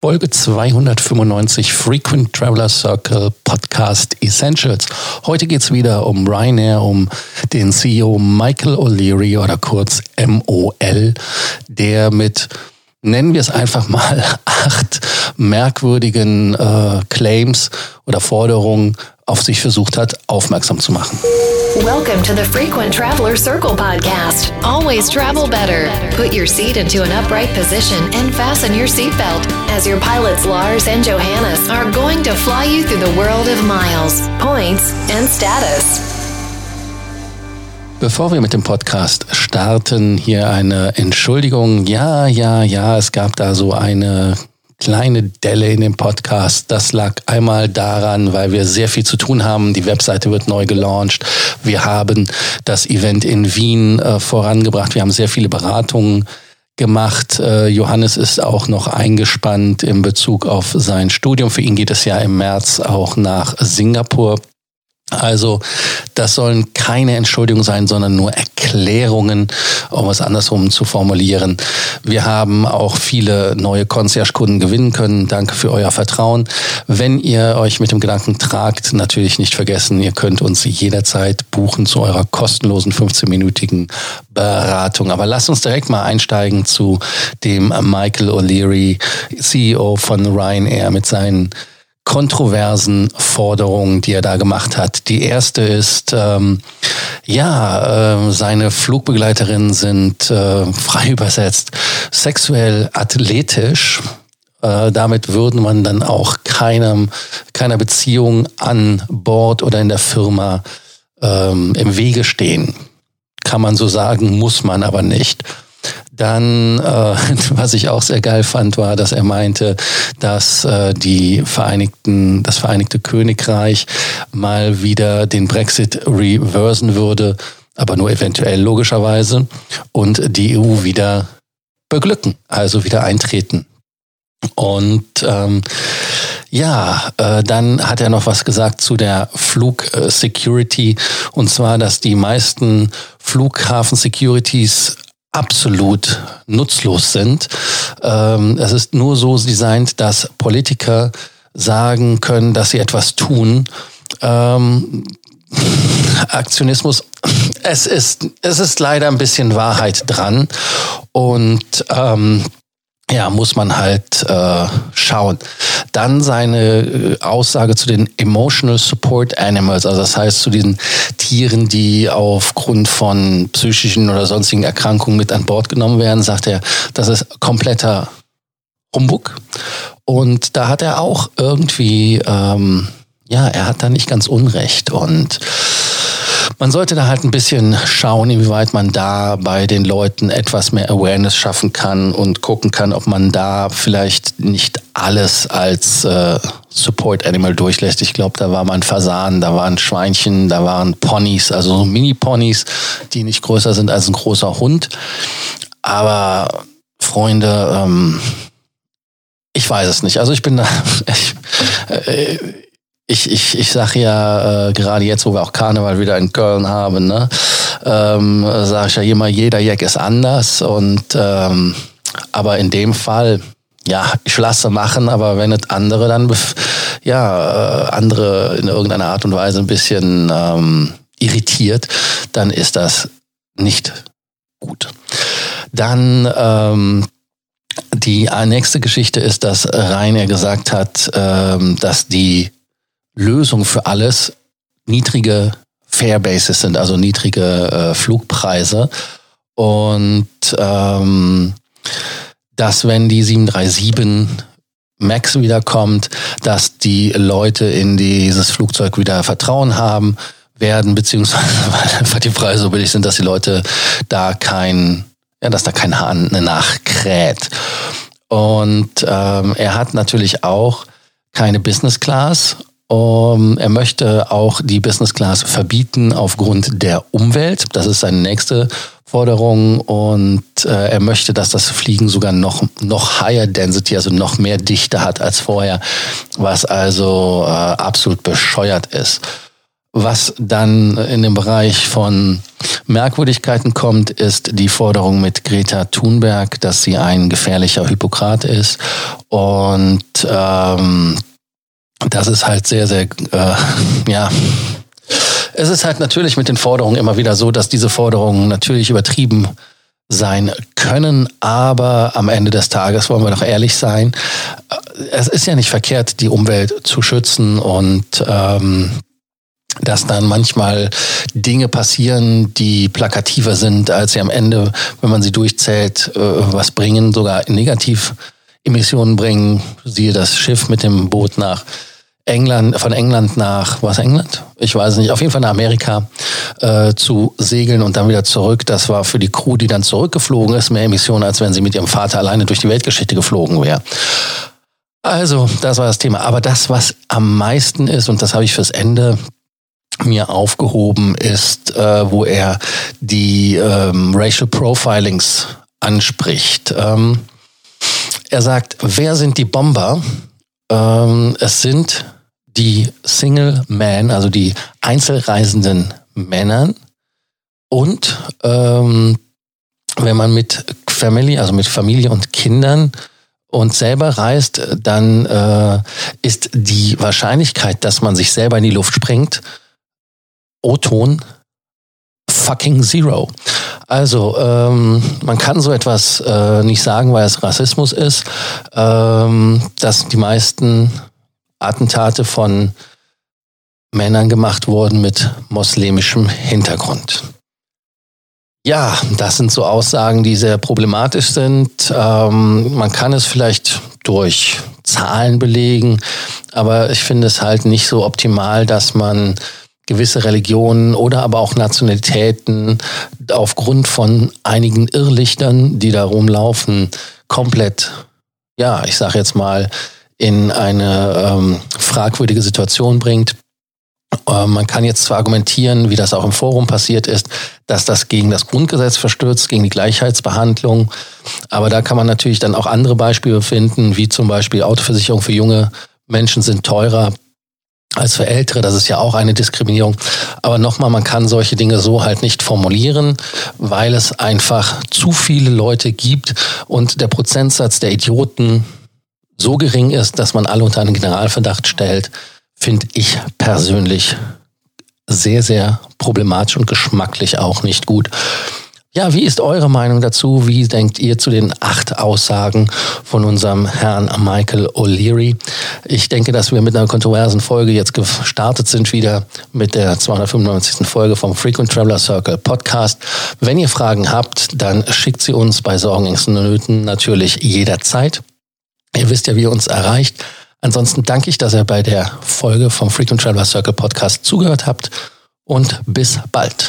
Folge 295 Frequent Traveler Circle Podcast Essentials. Heute geht's wieder um Ryanair, um den CEO Michael O'Leary oder kurz MOL, der mit, nennen wir es einfach mal, acht merkwürdigen äh, Claims oder Forderungen auf sich versucht hat, aufmerksam zu machen. Welcome to the Frequent Traveler Circle podcast. Always travel better. Put your seat into an upright position and fasten your seatbelt as your pilots Lars and Johannes are going to fly you through the world of miles, points and status. Bevor wir mit dem Podcast starten, hier eine Entschuldigung. Ja, ja, ja, es gab da so eine kleine Delle in dem Podcast. Das lag einmal daran, weil wir sehr viel zu tun haben. Die Webseite wird neu gelauncht. Wir haben das Event in Wien äh, vorangebracht. Wir haben sehr viele Beratungen gemacht. Äh, Johannes ist auch noch eingespannt in Bezug auf sein Studium. Für ihn geht es ja im März auch nach Singapur. Also das sollen keine Entschuldigungen sein, sondern nur Erklärungen, um es andersrum zu formulieren. Wir haben auch viele neue Concierge-Kunden gewinnen können. Danke für euer Vertrauen. Wenn ihr euch mit dem Gedanken tragt, natürlich nicht vergessen, ihr könnt uns jederzeit buchen zu eurer kostenlosen 15-minütigen Beratung. Aber lasst uns direkt mal einsteigen zu dem Michael O'Leary, CEO von Ryanair mit seinen kontroversen Forderungen, die er da gemacht hat. Die erste ist, ähm, ja, äh, seine Flugbegleiterinnen sind äh, frei übersetzt sexuell athletisch. Äh, damit würden man dann auch keinem, keiner Beziehung an Bord oder in der Firma ähm, im Wege stehen. Kann man so sagen, muss man aber nicht. Dann, äh, was ich auch sehr geil fand, war, dass er meinte, dass äh, die Vereinigten, das Vereinigte Königreich mal wieder den Brexit reversen würde, aber nur eventuell logischerweise, und die EU wieder beglücken, also wieder eintreten. Und ähm, ja, äh, dann hat er noch was gesagt zu der Flugsecurity und zwar, dass die meisten Flughafen-Securities absolut nutzlos sind. Ähm, es ist nur so designt, dass Politiker sagen können, dass sie etwas tun. Ähm, Aktionismus, es ist, es ist leider ein bisschen Wahrheit dran. Und ähm, ja, muss man halt äh, schauen. Dann seine äh, Aussage zu den Emotional Support Animals, also das heißt zu diesen Tieren, die aufgrund von psychischen oder sonstigen Erkrankungen mit an Bord genommen werden, sagt er, das ist kompletter Humbug. Und da hat er auch irgendwie, ähm, ja, er hat da nicht ganz Unrecht. Und man sollte da halt ein bisschen schauen, inwieweit man da bei den Leuten etwas mehr Awareness schaffen kann und gucken kann, ob man da vielleicht nicht alles als äh, Support Animal durchlässt. Ich glaube, da war mal ein Fasan, da waren Schweinchen, da waren Ponys, also so Mini-Ponys, die nicht größer sind als ein großer Hund. Aber Freunde, ähm, ich weiß es nicht. Also ich bin da, ich, äh, ich, ich, ich sage ja äh, gerade jetzt, wo wir auch Karneval wieder in Köln haben, ne, ähm, sage ich ja immer, jeder Jack ist anders und ähm, aber in dem Fall, ja, ich lasse machen, aber wenn es andere dann, ja, äh, andere in irgendeiner Art und Weise ein bisschen ähm, irritiert, dann ist das nicht gut. Dann ähm, die nächste Geschichte ist, dass Rainer gesagt hat, ähm, dass die Lösung für alles niedrige Fairbases sind, also niedrige äh, Flugpreise. Und ähm, dass wenn die 737 Max wiederkommt, dass die Leute in dieses Flugzeug wieder Vertrauen haben werden, beziehungsweise weil einfach die Preise so billig sind, dass die Leute da kein, ja, dass da kein Hahn nachkräht. Und ähm, er hat natürlich auch keine Business Class um, er möchte auch die Business Class verbieten aufgrund der Umwelt. Das ist seine nächste Forderung. Und äh, er möchte, dass das Fliegen sogar noch, noch higher density, also noch mehr Dichte hat als vorher, was also äh, absolut bescheuert ist. Was dann in dem Bereich von Merkwürdigkeiten kommt, ist die Forderung mit Greta Thunberg, dass sie ein gefährlicher Hypokrat ist Und ähm, das ist halt sehr, sehr, äh, ja, es ist halt natürlich mit den Forderungen immer wieder so, dass diese Forderungen natürlich übertrieben sein können, aber am Ende des Tages wollen wir doch ehrlich sein. Es ist ja nicht verkehrt, die Umwelt zu schützen und ähm, dass dann manchmal Dinge passieren, die plakativer sind, als sie am Ende, wenn man sie durchzählt, äh, was bringen, sogar Negativemissionen bringen. Siehe das Schiff mit dem Boot nach England, von England nach, was England? Ich weiß nicht, auf jeden Fall nach Amerika äh, zu segeln und dann wieder zurück. Das war für die Crew, die dann zurückgeflogen ist, mehr Emissionen, als wenn sie mit ihrem Vater alleine durch die Weltgeschichte geflogen wäre. Also, das war das Thema. Aber das, was am meisten ist, und das habe ich fürs Ende mir aufgehoben, ist, äh, wo er die ähm, Racial Profilings anspricht. Ähm, er sagt, wer sind die Bomber? Ähm, es sind die Single Men, also die einzelreisenden Männern. Und ähm, wenn man mit Family, also mit Familie und Kindern und selber reist, dann äh, ist die Wahrscheinlichkeit, dass man sich selber in die Luft springt, O-Ton fucking zero. Also ähm, man kann so etwas äh, nicht sagen, weil es Rassismus ist, ähm, dass die meisten Attentate von Männern gemacht wurden mit moslemischem Hintergrund. Ja, das sind so Aussagen, die sehr problematisch sind. Ähm, man kann es vielleicht durch Zahlen belegen, aber ich finde es halt nicht so optimal, dass man gewisse Religionen oder aber auch Nationalitäten aufgrund von einigen Irrlichtern, die da rumlaufen, komplett, ja, ich sage jetzt mal, in eine ähm, fragwürdige Situation bringt. Äh, man kann jetzt zwar argumentieren, wie das auch im Forum passiert ist, dass das gegen das Grundgesetz verstürzt, gegen die Gleichheitsbehandlung. Aber da kann man natürlich dann auch andere Beispiele finden, wie zum Beispiel Autoversicherung für junge Menschen sind teurer als für Ältere. Das ist ja auch eine Diskriminierung. Aber nochmal, man kann solche Dinge so halt nicht formulieren, weil es einfach zu viele Leute gibt und der Prozentsatz der Idioten so gering ist, dass man alle unter einen Generalverdacht stellt, finde ich persönlich sehr, sehr problematisch und geschmacklich auch nicht gut. Ja, wie ist eure Meinung dazu? Wie denkt ihr zu den acht Aussagen von unserem Herrn Michael O'Leary? Ich denke, dass wir mit einer kontroversen Folge jetzt gestartet sind, wieder mit der 295. Folge vom Frequent Traveler Circle Podcast. Wenn ihr Fragen habt, dann schickt sie uns bei Sorgen, Ängsten und Nöten natürlich jederzeit. Ihr wisst ja, wie ihr uns erreicht. Ansonsten danke ich, dass ihr bei der Folge vom Frequent Traveler Circle Podcast zugehört habt und bis bald.